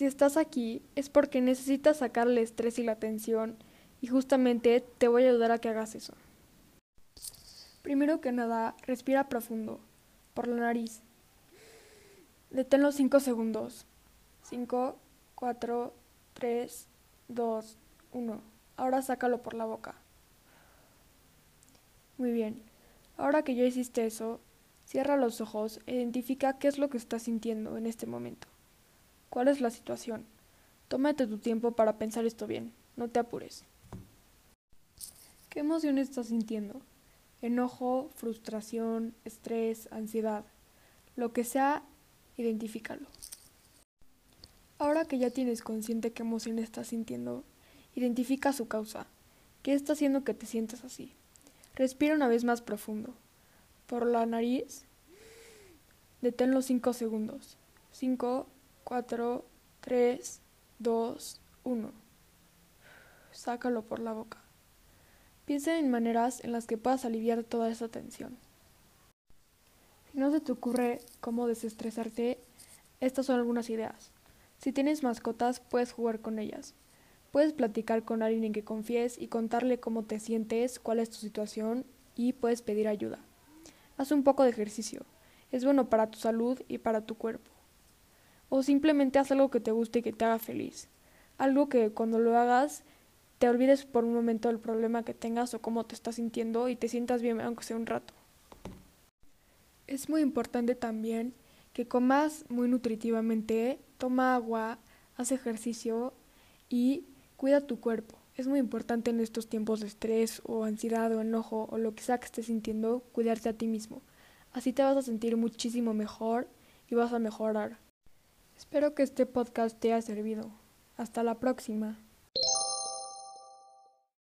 estás aquí es porque necesitas sacar el estrés y la tensión y justamente te voy a ayudar a que hagas eso. Primero que nada, respira profundo, por la nariz. Deténlo 5 segundos. 5, 4, 3, 2, 1. Ahora sácalo por la boca. Muy bien. Ahora que ya hiciste eso, cierra los ojos e identifica qué es lo que estás sintiendo en este momento. ¿Cuál es la situación? Tómate tu tiempo para pensar esto bien. No te apures. ¿Qué emoción estás sintiendo? Enojo, frustración, estrés, ansiedad. Lo que sea, identifícalo. Ahora que ya tienes consciente qué emoción estás sintiendo, identifica su causa. ¿Qué está haciendo que te sientas así? Respira una vez más profundo. Por la nariz, deténlo 5 segundos. 5, 4, 3, 2, 1. Sácalo por la boca. Piensa en maneras en las que puedas aliviar toda esa tensión. Si no se te ocurre cómo desestresarte, estas son algunas ideas. Si tienes mascotas, puedes jugar con ellas. Puedes platicar con alguien en que confíes y contarle cómo te sientes, cuál es tu situación y puedes pedir ayuda. Haz un poco de ejercicio. Es bueno para tu salud y para tu cuerpo. O simplemente haz algo que te guste y que te haga feliz. Algo que cuando lo hagas te olvides por un momento del problema que tengas o cómo te estás sintiendo y te sientas bien aunque sea un rato. Es muy importante también que comas muy nutritivamente, toma agua, haz ejercicio y cuida tu cuerpo. Es muy importante en estos tiempos de estrés o ansiedad o enojo o lo que sea que estés sintiendo, cuidarte a ti mismo. Así te vas a sentir muchísimo mejor y vas a mejorar. Espero que este podcast te haya servido. Hasta la próxima.